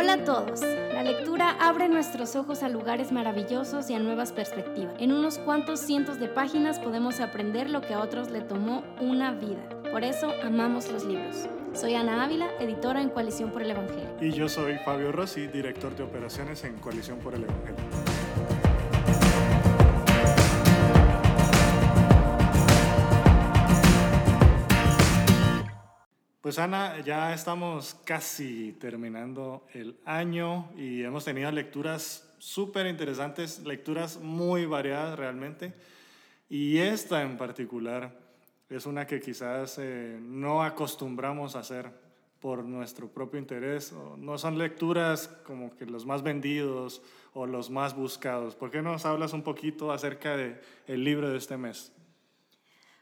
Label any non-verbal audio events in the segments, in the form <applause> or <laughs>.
Hola a todos. La lectura abre nuestros ojos a lugares maravillosos y a nuevas perspectivas. En unos cuantos cientos de páginas podemos aprender lo que a otros le tomó una vida. Por eso amamos los libros. Soy Ana Ávila, editora en Coalición por el Evangelio. Y yo soy Fabio Rossi, director de operaciones en Coalición por el Evangelio. Pues ya estamos casi terminando el año y hemos tenido lecturas súper interesantes, lecturas muy variadas realmente. Y esta en particular es una que quizás eh, no acostumbramos a hacer por nuestro propio interés. No son lecturas como que los más vendidos o los más buscados. ¿Por qué nos hablas un poquito acerca del el libro de este mes?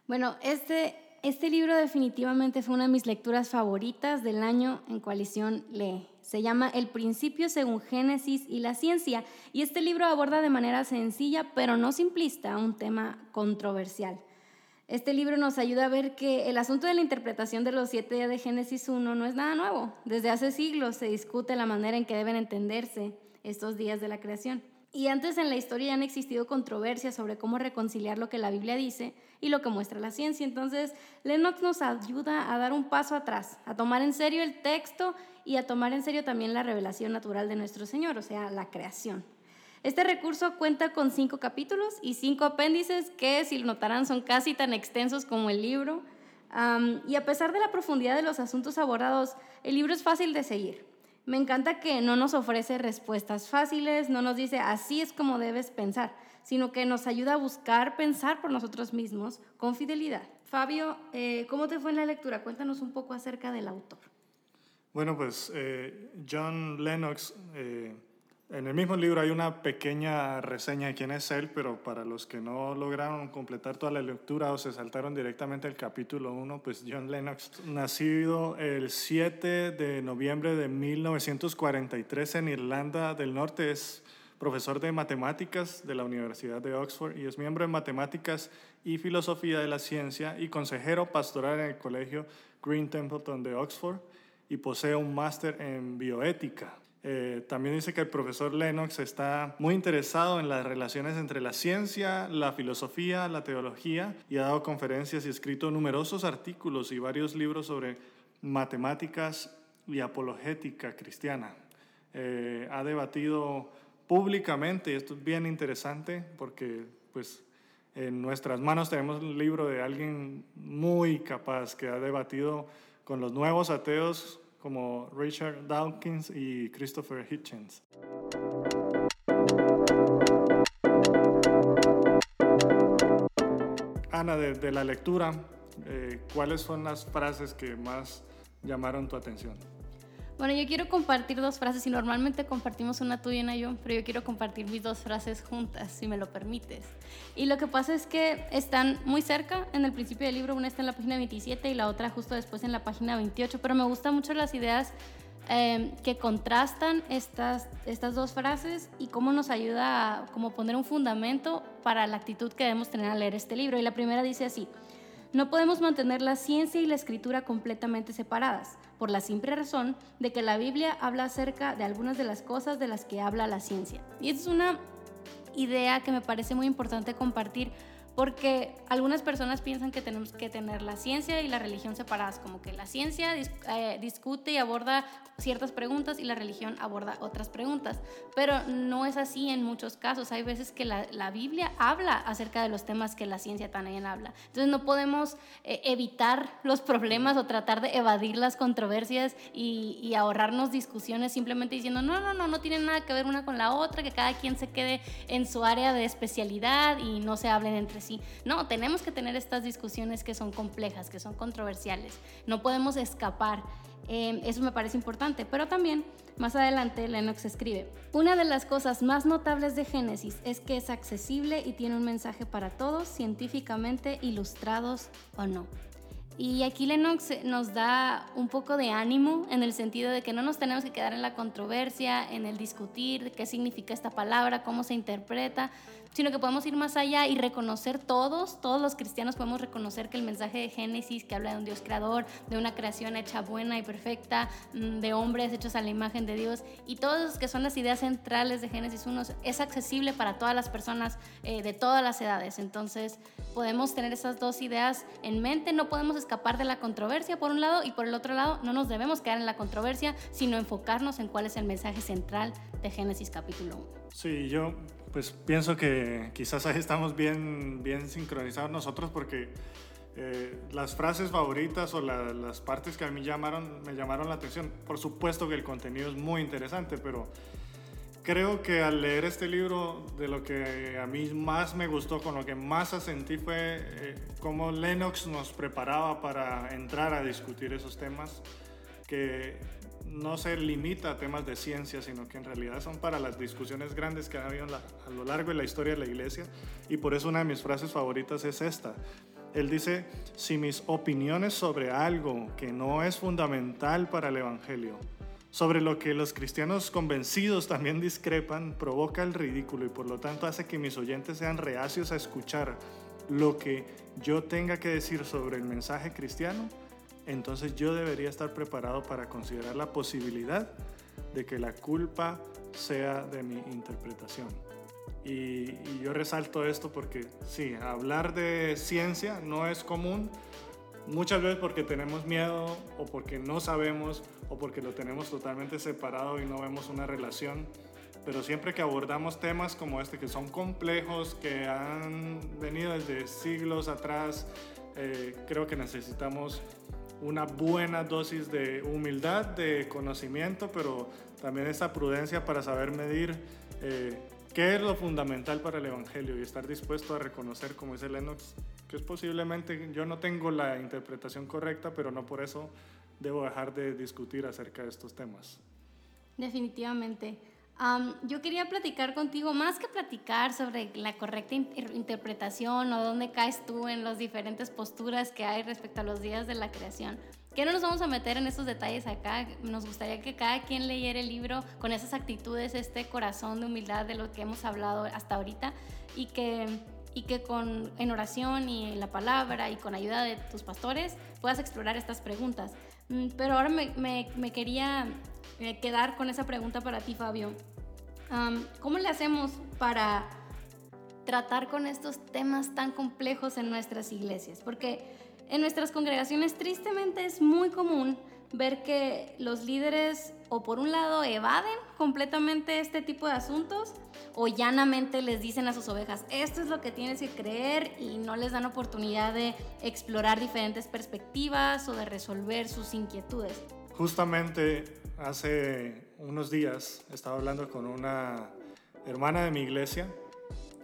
Bueno, este este libro definitivamente fue una de mis lecturas favoritas del año en Coalición Lee. Se llama El principio según Génesis y la ciencia y este libro aborda de manera sencilla pero no simplista un tema controversial. Este libro nos ayuda a ver que el asunto de la interpretación de los siete días de Génesis 1 no es nada nuevo. Desde hace siglos se discute la manera en que deben entenderse estos días de la creación. Y antes en la historia ya han existido controversias sobre cómo reconciliar lo que la Biblia dice y lo que muestra la ciencia. Entonces, Lennox nos ayuda a dar un paso atrás, a tomar en serio el texto y a tomar en serio también la revelación natural de nuestro Señor, o sea, la creación. Este recurso cuenta con cinco capítulos y cinco apéndices que, si lo notarán, son casi tan extensos como el libro. y a pesar de la profundidad de los asuntos abordados, el libro es fácil de seguir. Me encanta que no nos ofrece respuestas fáciles, no nos dice así es como debes pensar, sino que nos ayuda a buscar pensar por nosotros mismos con fidelidad. Fabio, eh, ¿cómo te fue en la lectura? Cuéntanos un poco acerca del autor. Bueno, pues eh, John Lennox eh, en el mismo libro hay una pequeña reseña de quién es él, pero para los que no lograron completar toda la lectura o se saltaron directamente al capítulo 1, pues John Lennox, nacido el 7 de noviembre de 1943 en Irlanda del Norte, es profesor de matemáticas de la Universidad de Oxford y es miembro de matemáticas y filosofía de la ciencia y consejero pastoral en el colegio Green Templeton de Oxford y posee un máster en bioética. Eh, también dice que el profesor Lennox está muy interesado en las relaciones entre la ciencia, la filosofía, la teología y ha dado conferencias y escrito numerosos artículos y varios libros sobre matemáticas y apologética cristiana. Eh, ha debatido públicamente, y esto es bien interesante porque pues en nuestras manos tenemos un libro de alguien muy capaz que ha debatido con los nuevos ateos como Richard Dawkins y Christopher Hitchens. Ana, de, la lectura, eh, ¿cuáles son las frases que más llamaron tu atención? Bueno, yo quiero compartir dos frases y normalmente compartimos una tuya y una yo, pero yo quiero compartir mis dos frases juntas, si me lo permites. Y lo que pasa es que están muy cerca en el principio del libro, una está en la página 27 y la otra justo después en la página 28, pero me gustan mucho las ideas eh, que contrastan estas, estas dos frases y cómo nos ayuda a como poner un fundamento para la actitud que debemos tener al leer este libro. Y la primera dice así, no podemos mantener la ciencia y la escritura completamente separadas, por la simple razón de que la Biblia habla acerca de algunas de las cosas de las que habla la ciencia. Y es una idea que me parece muy importante compartir porque algunas personas piensan que tenemos que tener la ciencia y la religión separadas, como que la ciencia eh, discute y aborda ciertas preguntas y la religión aborda otras preguntas, pero no es así en muchos casos. Hay veces que la, Biblia habla acerca de los temas que la ciencia también habla. Entonces no podemos eh, evitar los problemas o tratar de evadir las controversias y, y ahorrarnos discusiones simplemente diciendo, no, no, no, no tienen nada que ver una con la otra, que cada quien se quede en su área de especialidad y no se hablen entre sí no, tenemos que tener estas discusiones que son complejas, que son controversiales. No podemos escapar. Em, eso me parece importante. Pero también, más adelante, Lennox escribe, una de las cosas más notables de Génesis es que es accesible y tiene un mensaje para todos, científicamente ilustrados o no. Y aquí Lennox nos da un poco de ánimo en el sentido de que no nos tenemos que quedar en la controversia, en el discutir qué significa esta palabra, cómo se interpreta, sino que podemos ir más allá y reconocer todos, todos los cristianos podemos reconocer que el mensaje de Génesis, que habla de un Dios creador, de una creación hecha buena y perfecta, mm, de hombres hechos a la imagen de Dios, y todos que son las ideas centrales de Génesis 1, es accesible para todas las personas eh, de todas las edades. Entonces, podemos tener esas dos ideas en mente, no podemos escapar de la controversia por un lado y por el otro lado no nos debemos quedar en la controversia, sino enfocarnos en cuál es el mensaje central de Génesis capítulo 1. Sí, yo pues pienso que quizás ahí estamos bien, bien sincronizados nosotros porque eh, las frases favoritas o las partes que a mí llamaron, me llamaron la atención, por supuesto que el contenido es muy interesante, pero creo que al leer este libro, de lo que a mí más me gustó, con lo que más asentí fue eh, cómo Lennox nos preparaba para entrar a discutir esos temas, que no se limita a temas de ciencia, sino que en realidad son para las discusiones grandes que ha habido a lo largo de la historia de la iglesia. Y por eso una de mis frases favoritas es esta. Él dice, si mis opiniones sobre algo que no es fundamental para el Evangelio, sobre lo que los cristianos convencidos también discrepan, provoca el ridículo y por lo tanto hace que mis oyentes sean reacios a escuchar lo que yo tenga que decir sobre el mensaje cristiano, entonces yo debería estar preparado para considerar la posibilidad de que la culpa sea de mi interpretación. Y, yo resalto esto porque sí, hablar de ciencia no es común, muchas veces porque tenemos miedo o porque no sabemos o porque lo tenemos totalmente separado y no vemos una relación. Pero siempre que abordamos temas como este, que son complejos, que han venido desde siglos atrás, eh, creo que necesitamos una buena dosis de humildad, de conocimiento, pero también esa prudencia para saber medir eh, qué es lo fundamental para el Evangelio y estar dispuesto a reconocer, como dice Lennox, que es posiblemente yo no tengo la interpretación correcta, pero no por eso debo dejar de discutir acerca de estos temas. Definitivamente yo quería platicar contigo, más que platicar sobre la correcta interpretación o dónde caes tú en las diferentes posturas que hay respecto a los días de la creación. Que no nos vamos a meter en esos detalles acá. Nos gustaría que cada quien leyera el libro con esas actitudes, este corazón de humildad de lo que hemos hablado hasta ahorita y que, y que con, en oración y en la palabra y con ayuda de tus pastores puedas explorar estas preguntas. Mm, pero ahora me, me, me quería eh, quedar con esa pregunta para ti, Fabio. ¿Cómo le hacemos para tratar con estos temas tan complejos en nuestras iglesias? Porque en nuestras congregaciones tristemente es muy común ver que los líderes o por un lado evaden completamente este tipo de asuntos o llanamente les dicen a sus ovejas, esto es lo que tienes que creer y no les dan oportunidad de explorar diferentes perspectivas o de resolver sus inquietudes. Justamente hace unos días estaba hablando con una hermana de mi iglesia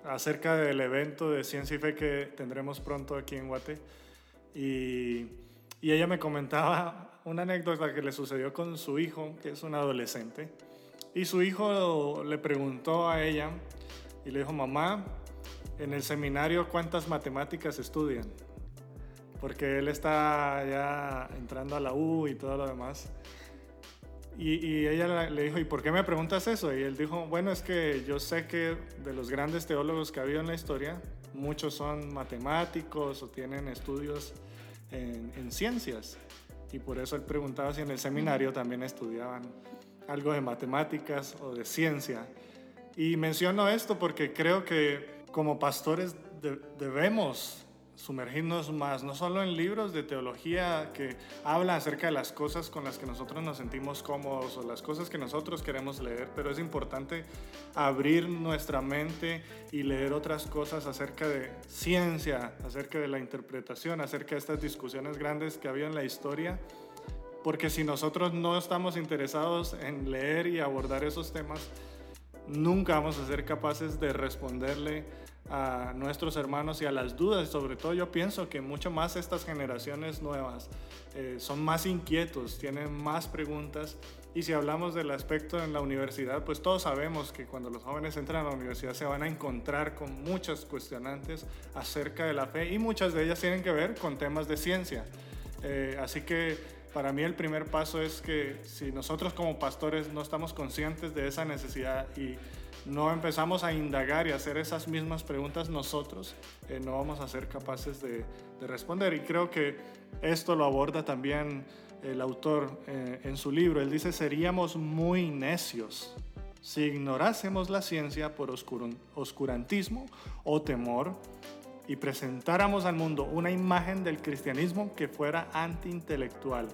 acerca del evento de ciencia y fe que tendremos pronto aquí en Guate. Y, y ella me comentaba una anécdota que le sucedió con su hijo, que es un adolescente. Y su hijo le preguntó a ella y le dijo, mamá, en el seminario cuántas matemáticas estudian, porque él está ya entrando a la U y todo lo demás. Y, ella le dijo, ¿y por qué me preguntas eso? Y él dijo, bueno, es que yo sé que de los grandes teólogos que ha habido en la historia, muchos son matemáticos o tienen estudios en, en ciencias. Y por eso él preguntaba si en el seminario también estudiaban algo de matemáticas o de ciencia. Y menciono esto porque creo que como pastores debemos sumergirnos más, no solo en libros de teología que hablan acerca de las cosas con las que nosotros nos sentimos cómodos o las cosas que nosotros queremos leer, pero es importante abrir nuestra mente y leer otras cosas acerca de ciencia, acerca de la interpretación, acerca de estas discusiones grandes que había en la historia, porque si nosotros no estamos interesados en leer y abordar esos temas, nunca vamos a ser capaces de responderle a nuestros hermanos y a las dudas. Sobre todo yo pienso que mucho más estas generaciones nuevas eh, son más inquietos, tienen más preguntas. Y si hablamos del aspecto en la universidad, pues todos sabemos que cuando los jóvenes entran a la universidad se van a encontrar con muchas cuestionantes acerca de la fe y muchas de ellas tienen que ver con temas de ciencia. Eh, así que para mí el primer paso es que si nosotros como pastores no estamos conscientes de esa necesidad y no empezamos a indagar y hacer esas mismas preguntas nosotros, eh, no vamos a ser capaces de, responder. Y creo que esto lo aborda también el autor eh, en su libro. Él dice, seríamos muy necios si ignorásemos la ciencia por oscurantismo o temor y presentáramos al mundo una imagen del cristianismo que fuera antiintelectual.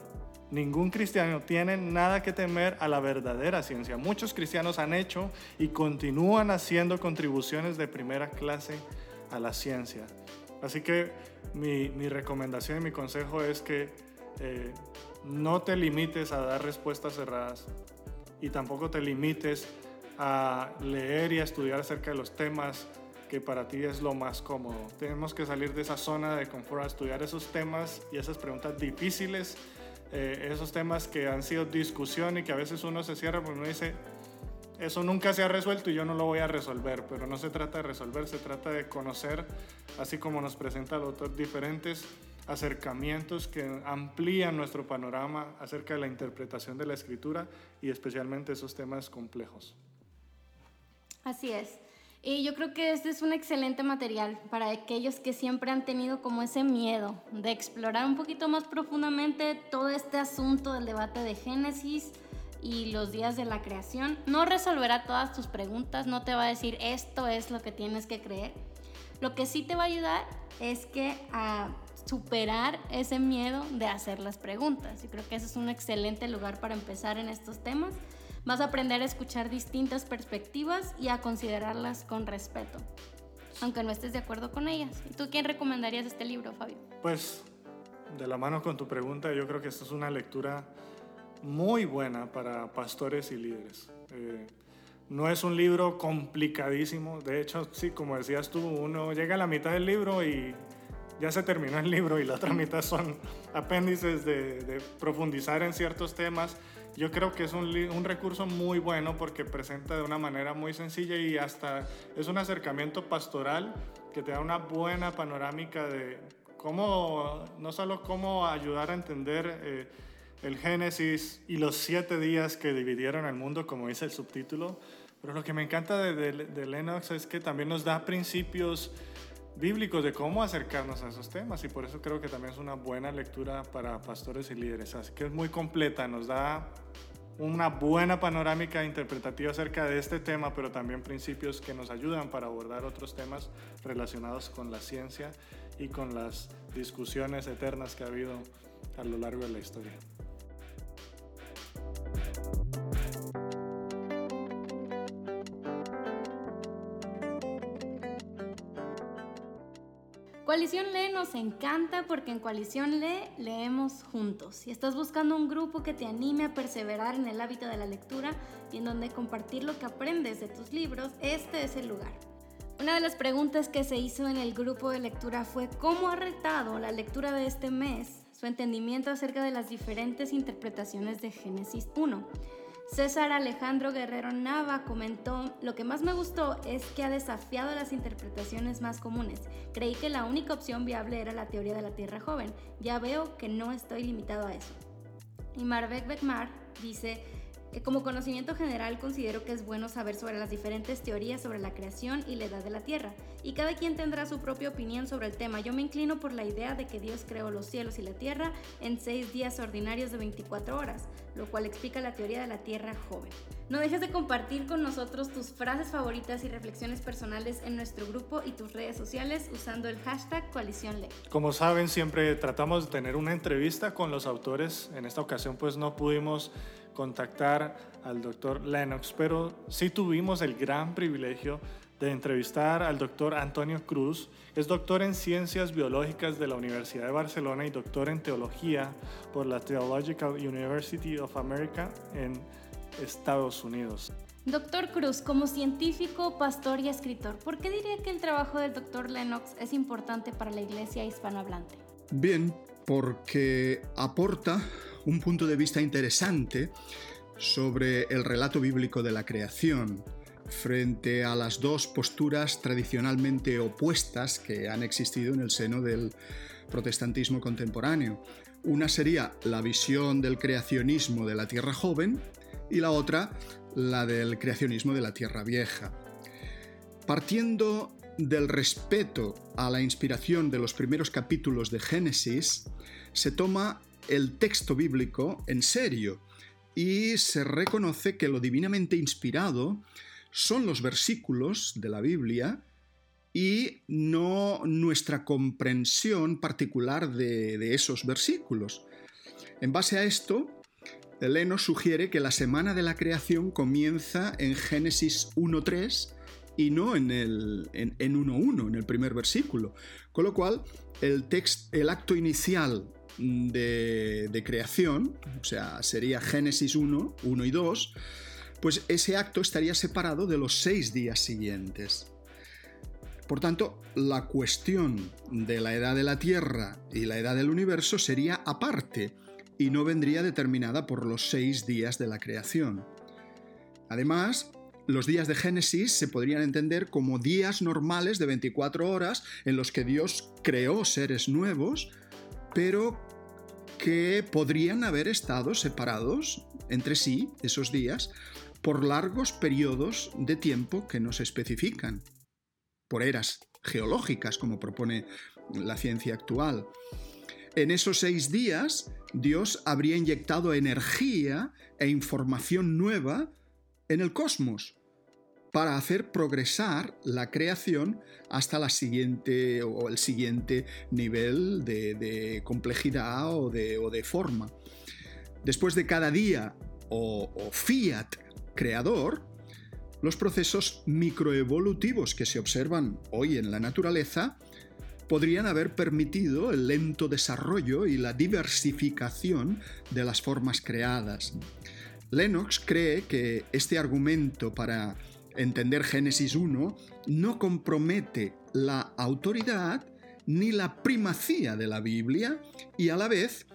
Ningún cristiano tiene nada que temer a la verdadera ciencia. Muchos cristianos han hecho y continúan haciendo contribuciones de primera clase a la ciencia. Así que mi, recomendación y mi consejo es que eh, no te limites a dar respuestas cerradas y tampoco te limites a leer y a estudiar acerca de los temas que para ti es lo más cómodo. Tenemos que salir de esa zona de confort a estudiar esos temas y esas preguntas difíciles, eh, esos temas que han sido discusión y que a veces uno se cierra porque uno dice, eso nunca se ha resuelto y yo no lo voy a resolver, pero no se trata de resolver, se trata de conocer, así como nos presenta el autor, diferentes acercamientos que amplían nuestro panorama acerca de la interpretación de la escritura y especialmente esos temas complejos. Así es. Y yo creo que este es un excelente material para aquellos que siempre han tenido como ese miedo de explorar un poquito más profundamente todo este asunto del debate de Génesis y los días de la creación. No resolverá todas tus preguntas, no te va a decir esto es lo que tienes que creer. Lo que sí te va a ayudar es que a superar ese miedo de hacer las preguntas. Y creo que ese es un excelente lugar para empezar en estos temas. Vas a aprender a escuchar distintas perspectivas y a considerarlas con respeto, aunque no estés de acuerdo con ellas. ¿Y tú quién recomendarías este libro, Fabio? Pues, de la mano con tu pregunta, yo creo que esta es una lectura muy buena para pastores y líderes. Eh, no es un libro complicadísimo, de hecho, sí, como decías tú, uno llega a la mitad del libro y ya se terminó el libro y la otra <laughs> mitad son apéndices de, de profundizar en ciertos temas yo creo que es un, un, recurso muy bueno porque presenta de una manera muy sencilla y hasta es un acercamiento pastoral que te da una buena panorámica de cómo, no solo cómo ayudar a entender eh, el Génesis y los siete días que dividieron el mundo, como dice el subtítulo, pero lo que me encanta de, de, de Lennox es que también nos da principios bíblicos de cómo acercarnos a esos temas y por eso creo que también es una buena lectura para pastores y líderes. Así que es muy completa, nos da una buena panorámica interpretativa acerca de este tema, pero también principios que nos ayudan para abordar otros temas relacionados con la ciencia y con las discusiones eternas que ha habido a lo largo de la historia. Coalición Lee nos encanta porque en Coalición Lee leemos juntos. Si estás buscando un grupo que te anime a perseverar en el hábito de la lectura y en donde compartir lo que aprendes de tus libros, este es el lugar. Una de las preguntas que se hizo en el grupo de lectura fue cómo ha retado la lectura de este mes su entendimiento acerca de las diferentes interpretaciones de Génesis 1. César Alejandro Guerrero Nava comentó, lo que más me gustó es que ha desafiado las interpretaciones más comunes. Creí que la única opción viable era la teoría de la Tierra joven. Ya veo que no estoy limitado a eso. Y Marbeck Beckmar dice, como conocimiento general considero que es bueno saber sobre las diferentes teorías sobre la creación y la edad de la Tierra, y cada quien tendrá su propia opinión sobre el tema. Yo me inclino por la idea de que Dios creó los cielos y la Tierra en seis días ordinarios de 24 horas, lo cual explica la teoría de la Tierra joven. No dejes de compartir con nosotros tus frases favoritas y reflexiones personales en nuestro grupo y tus redes sociales usando el hashtag Coalición Como saben, siempre tratamos de tener una entrevista con los autores. En esta ocasión pues no pudimos contactar al doctor Lennox, pero sí tuvimos el gran privilegio de entrevistar al doctor Antonio Cruz. Es doctor en Ciencias Biológicas de la Universidad de Barcelona y doctor en Teología por la Theological University of America en Estados Unidos. Doctor Cruz, como científico, pastor y escritor, ¿por qué diría que el trabajo del doctor Lennox es importante para la iglesia hispanohablante? Bien, porque aporta un punto de vista interesante sobre el relato bíblico de la creación frente a las dos posturas tradicionalmente opuestas que han existido en el seno del protestantismo contemporáneo. Una sería la visión del creacionismo de la Tierra joven y la otra la del creacionismo de la Tierra vieja. Partiendo del respeto a la inspiración de los primeros capítulos de Génesis, se toma el texto bíblico en serio y se reconoce que lo divinamente inspirado son los versículos de la Biblia y no nuestra comprensión particular de, esos versículos. En base a esto, Leno sugiere que la semana de la creación comienza en Génesis 1.3 y no en, el, en, 1.1, en el primer versículo. Con lo cual, el, el acto inicial de, creación, o sea, sería Génesis 1, 1 y 2, pues ese acto estaría separado de los seis días siguientes. Por tanto, la cuestión de la edad de la Tierra y la edad del universo sería aparte y no vendría determinada por los seis días de la creación. Además, los días de Génesis se podrían entender como días normales de 24 horas en los que Dios creó seres nuevos, pero que podrían haber estado separados entre sí, esos días, por largos periodos de tiempo que no se especifican por eras geológicas, como propone la ciencia actual. En esos seis días, Dios habría inyectado energía e información nueva en el cosmos para hacer progresar la creación hasta la siguiente o el siguiente nivel de, complejidad o de, forma. Después de cada día o fiat creador, los procesos microevolutivos que se observan hoy en la naturaleza podrían haber permitido el lento desarrollo y la diversificación de las formas creadas. Lennox cree que este argumento para entender Génesis 1 no compromete la autoridad ni la primacía de la Biblia y a la vez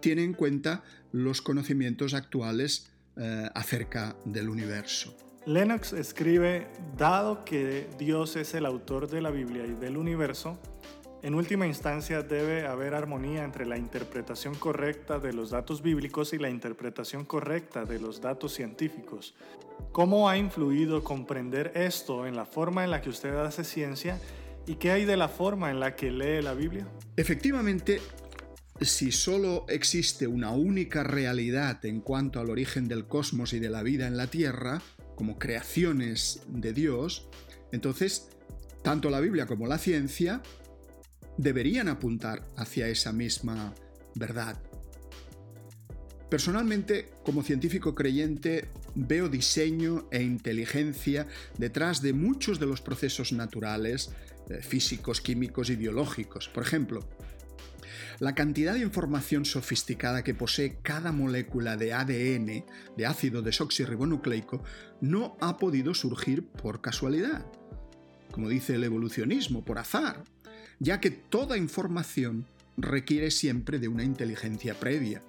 tiene en cuenta los conocimientos actuales eh, acerca del universo. Lennox escribe, dado que Dios es el autor de la Biblia y del universo, en última instancia debe haber armonía entre la interpretación correcta de los datos bíblicos y la interpretación correcta de los datos científicos. ¿Cómo ha influido comprender esto en la forma en la que usted hace ciencia y qué hay de la forma en la que lee la Biblia? Efectivamente, si solo existe una única realidad en cuanto al origen del cosmos y de la vida en la Tierra, como creaciones de Dios, entonces tanto la Biblia como la ciencia deberían apuntar hacia esa misma verdad. Personalmente, como científico creyente, veo diseño e inteligencia detrás de muchos de los procesos naturales, eh, físicos, químicos y biológicos. Por ejemplo, la cantidad de información sofisticada que posee cada molécula de ADN, de ácido desoxirribonucleico, no ha podido surgir por casualidad, como dice el evolucionismo, por azar, ya que toda información requiere siempre de una inteligencia previa.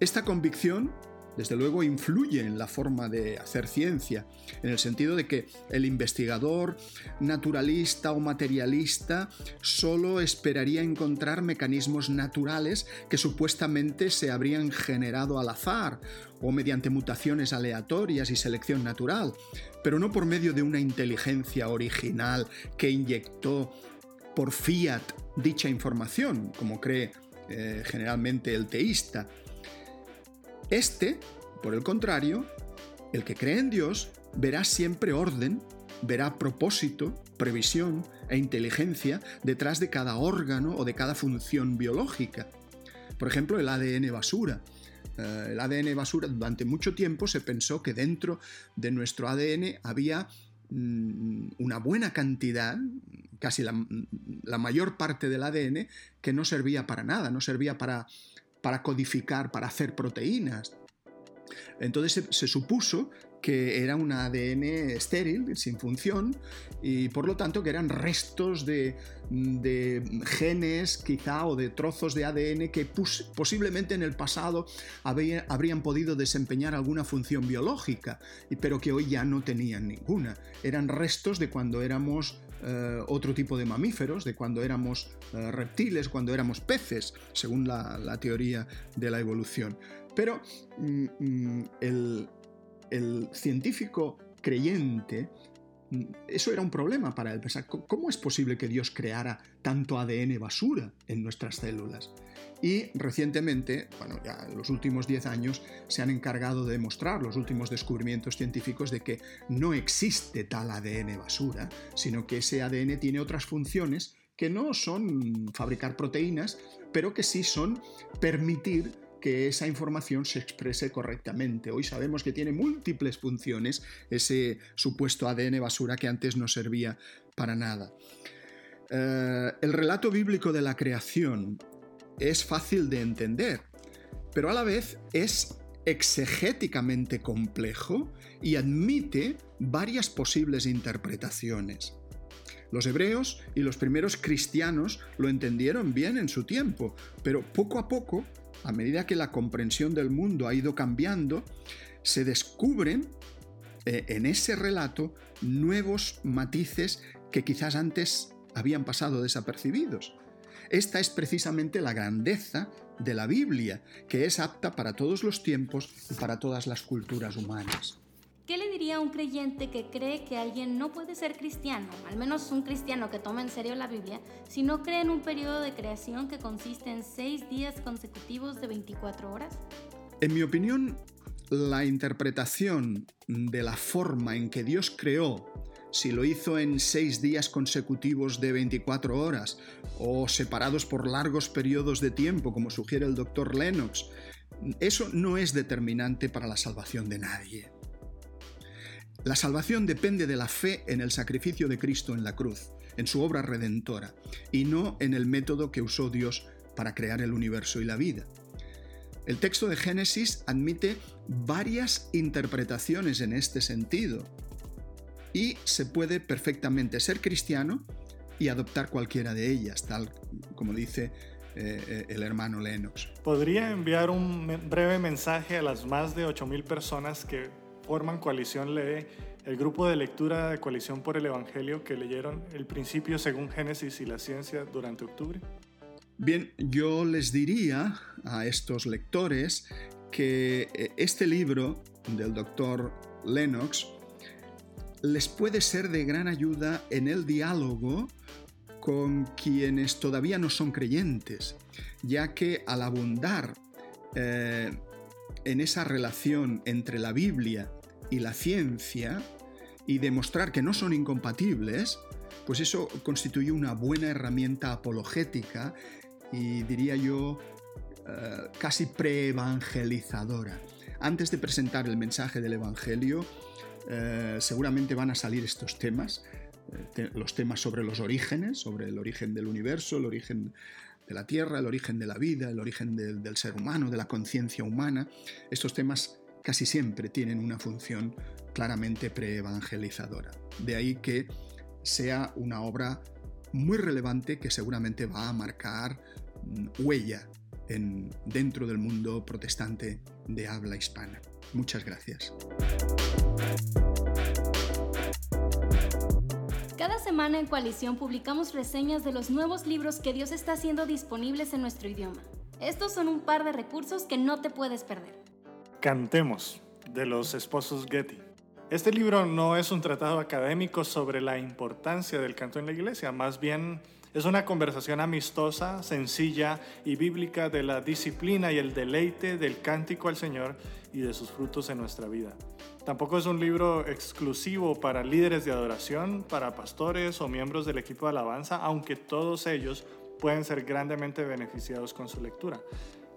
Esta convicción desde luego influye en la forma de hacer ciencia, en el sentido de que el investigador naturalista o materialista solo esperaría encontrar mecanismos naturales que supuestamente se habrían generado al azar o mediante mutaciones aleatorias y selección natural, pero no por medio de una inteligencia original que inyectó por fiat dicha información, como cree eh, generalmente el teísta, este, por el contrario, el que cree en Dios verá siempre orden, verá propósito, previsión e inteligencia detrás de cada órgano o de cada función biológica. Por ejemplo, el ADN basura. Eh, el ADN basura durante mucho tiempo se pensó que dentro de nuestro ADN había mm, una buena cantidad, casi la, la, mayor parte del ADN, que no servía para nada, no servía para para codificar, para hacer proteínas. Entonces se, supuso que era un ADN estéril, sin función, y por lo tanto que eran restos de, genes quizá o de trozos de ADN que posiblemente en el pasado habrían podido desempeñar alguna función biológica, pero que hoy ya no tenían ninguna. Eran restos de cuando éramos eh, otro tipo de mamíferos, de cuando éramos eh, reptiles, cuando éramos peces, según la, teoría de la evolución. Pero mm, mm, el, el científico creyente eso era un problema para él. Pensar, ¿cómo es posible que Dios creara tanto ADN basura en nuestras células? Y recientemente, bueno, ya en los últimos 10 años, se han encargado de demostrar los últimos descubrimientos científicos de que no existe tal ADN basura, sino que ese ADN tiene otras funciones que no son fabricar proteínas, pero que sí son permitir que esa información se exprese correctamente. Hoy sabemos que tiene múltiples funciones ese supuesto ADN basura que antes no servía para nada. Eh, el relato bíblico de la creación es fácil de entender, pero a la vez es exegéticamente complejo y admite varias posibles interpretaciones. Los hebreos y los primeros cristianos lo entendieron bien en su tiempo, pero poco a poco, a medida que la comprensión del mundo ha ido cambiando, se descubren eh, en ese relato nuevos matices que quizás antes habían pasado desapercibidos. Esta es precisamente la grandeza de la Biblia, que es apta para todos los tiempos y para todas las culturas humanas. ¿Qué le diría a un creyente que cree que alguien no puede ser cristiano, al menos un cristiano que toma en serio la Biblia, si no cree en un periodo de creación que consiste en seis días consecutivos de 24 horas? En mi opinión, la interpretación de la forma en que Dios creó si lo hizo en seis días consecutivos de 24 horas o separados por largos periodos de tiempo, como sugiere el doctor Lennox, eso no es determinante para la salvación de nadie. La salvación depende de la fe en el sacrificio de Cristo en la cruz, en su obra redentora, y no en el método que usó Dios para crear el universo y la vida. El texto de Génesis admite varias interpretaciones en este sentido, y se puede perfectamente ser cristiano y adoptar cualquiera de ellas, tal como dice eh, eh, el hermano Lennox. ¿Podría enviar un breve mensaje a las más de 8.000 personas que forman Coalición Lee, el grupo de lectura de Coalición por el Evangelio que leyeron el principio según Génesis y la ciencia durante octubre? Bien, yo les diría a estos lectores que eh, este libro del doctor Lennox les puede ser de gran ayuda en el diálogo con quienes todavía no son creyentes, ya que al abundar eh, en esa relación entre la Biblia y la ciencia y demostrar que no son incompatibles, pues eso constituye una buena herramienta apologética y diría yo eh, casi preevangelizadora. Antes de presentar el mensaje del Evangelio, eh, seguramente van a salir estos temas, eh, los temas sobre los orígenes, sobre el origen del universo, el origen de la Tierra, el origen de la vida, el origen del ser humano, de la conciencia humana. Estos temas casi siempre tienen una función claramente preevangelizadora. De ahí que sea una obra muy relevante que seguramente va a marcar mm, huella en, dentro del mundo protestante de habla hispana. Muchas gracias. Cada semana en Coalición publicamos reseñas de los nuevos libros que Dios está haciendo disponibles en nuestro idioma. Estos son un par de recursos que no te puedes perder. Cantemos, de los esposos Getty. Este libro no es un tratado académico sobre la importancia del canto en la iglesia, más bien es una conversación amistosa, sencilla y bíblica de la disciplina y el deleite del cántico al Señor y de sus frutos en nuestra vida. Tampoco es un libro exclusivo para líderes de adoración, para pastores o miembros del equipo de alabanza, aunque todos ellos pueden ser grandemente beneficiados con su lectura.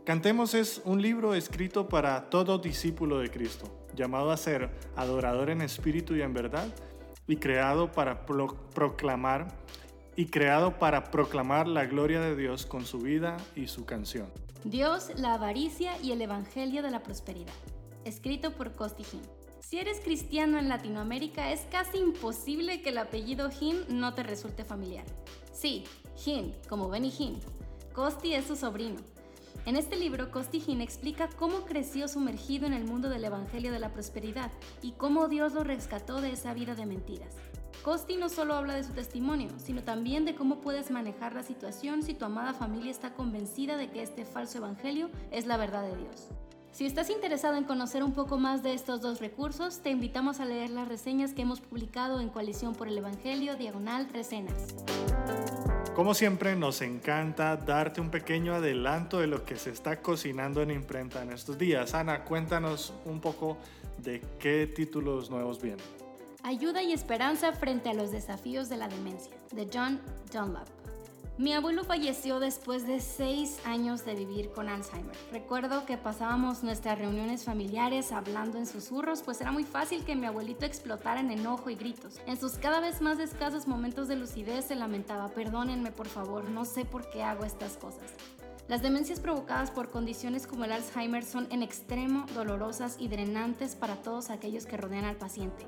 Cantemos es un libro escrito para todo discípulo de Cristo, llamado a ser adorador en espíritu y en verdad, y creado para proclamar y creado para proclamar la gloria de Dios con su vida y su canción. Dios, la avaricia y el Evangelio de la Prosperidad. Escrito por Costi Jim. Si eres cristiano en Latinoamérica, es casi imposible que el apellido Jim no te resulte familiar. Sí, Jim, como Benny Jim. Costi es su sobrino. En este libro, Costi Jim explica cómo creció sumergido en el mundo del Evangelio de la Prosperidad y cómo Dios lo rescató de esa vida de mentiras. Costi no solo habla de su testimonio, sino también de cómo puedes manejar la situación si tu amada familia está convencida de que este falso evangelio es la verdad de Dios. Si estás interesado en conocer un poco más de estos dos recursos, te invitamos a leer las reseñas que hemos publicado en Coalición por el Evangelio, diagonal Recenas. Como siempre, nos encanta darte un pequeño adelanto de lo que se está cocinando en imprenta en estos días. Ana, cuéntanos un poco de qué títulos nuevos vienen. Ayuda y esperanza frente a los desafíos de la demencia, de John Dunlap. Mi abuelo falleció después de seis años de vivir con Alzheimer. Recuerdo que pasábamos nuestras reuniones familiares hablando en susurros, pues era muy fácil que mi abuelito explotara en enojo y gritos. En sus cada vez más escasos momentos de lucidez se lamentaba, perdónenme por favor, no sé por qué hago estas cosas. Las demencias provocadas por condiciones como el Alzheimer son en extremo dolorosas y drenantes para todos aquellos que rodean al paciente.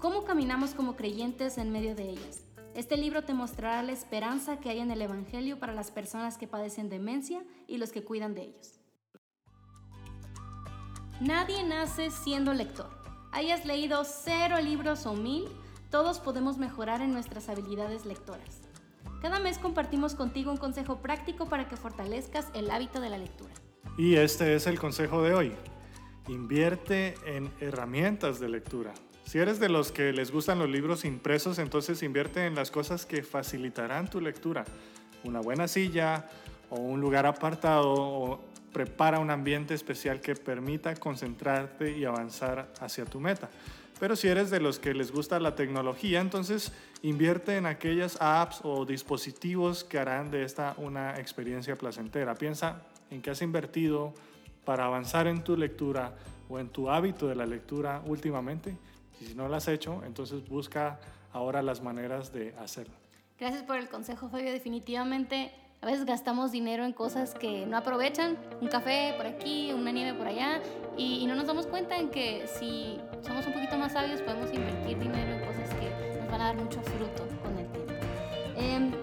¿Cómo caminamos como creyentes en medio de ellas? Este libro te mostrará la esperanza que hay en el Evangelio para las personas que padecen demencia y los que cuidan de ellos. Nadie nace siendo lector. Hayas leído cero libros o mil, todos podemos mejorar en nuestras habilidades lectoras. Cada mes compartimos contigo un consejo práctico para que fortalezcas el hábito de la lectura. Y este es el consejo de hoy. Invierte en herramientas de lectura. Si eres de los que les gustan los libros impresos, entonces invierte en las cosas que facilitarán tu lectura. Una buena silla o un lugar apartado o prepara un ambiente especial que permita concentrarte y avanzar hacia tu meta. Pero si eres de los que les gusta la tecnología, entonces invierte en aquellas apps o dispositivos que harán de esta una experiencia placentera. Piensa en qué has invertido para avanzar en tu lectura o en tu hábito de la lectura últimamente y si no lo has hecho, entonces busca ahora las maneras de hacerlo. Gracias por el consejo, Fabio. Definitivamente a veces gastamos dinero en cosas que no aprovechan, un café por aquí, una nieve por allá, y, no nos damos cuenta en que si somos un poquito más sabios podemos invertir dinero en cosas que nos van a dar mucho fruto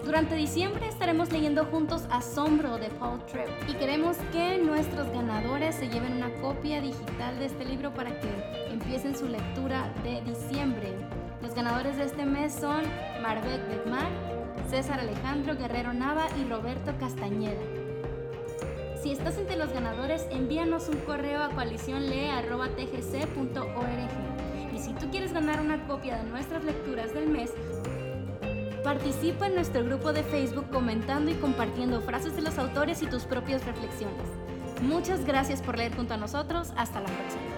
durante diciembre estaremos leyendo juntos Asombro de Paul Tripp y queremos que nuestros ganadores se lleven una copia digital de este libro para que empiecen su lectura de diciembre. Los ganadores de este mes son Marbek Bedmar, César Alejandro Guerrero Nava y Roberto Castañeda. Si estás entre los ganadores, envíanos un correo a coaliciónlee.tgc.org. Y si tú quieres ganar una copia de nuestras lecturas del mes, Participa en nuestro grupo de Facebook comentando y compartiendo frases de los autores y tus propias reflexiones. Muchas gracias por leer junto a nosotros. Hasta la próxima.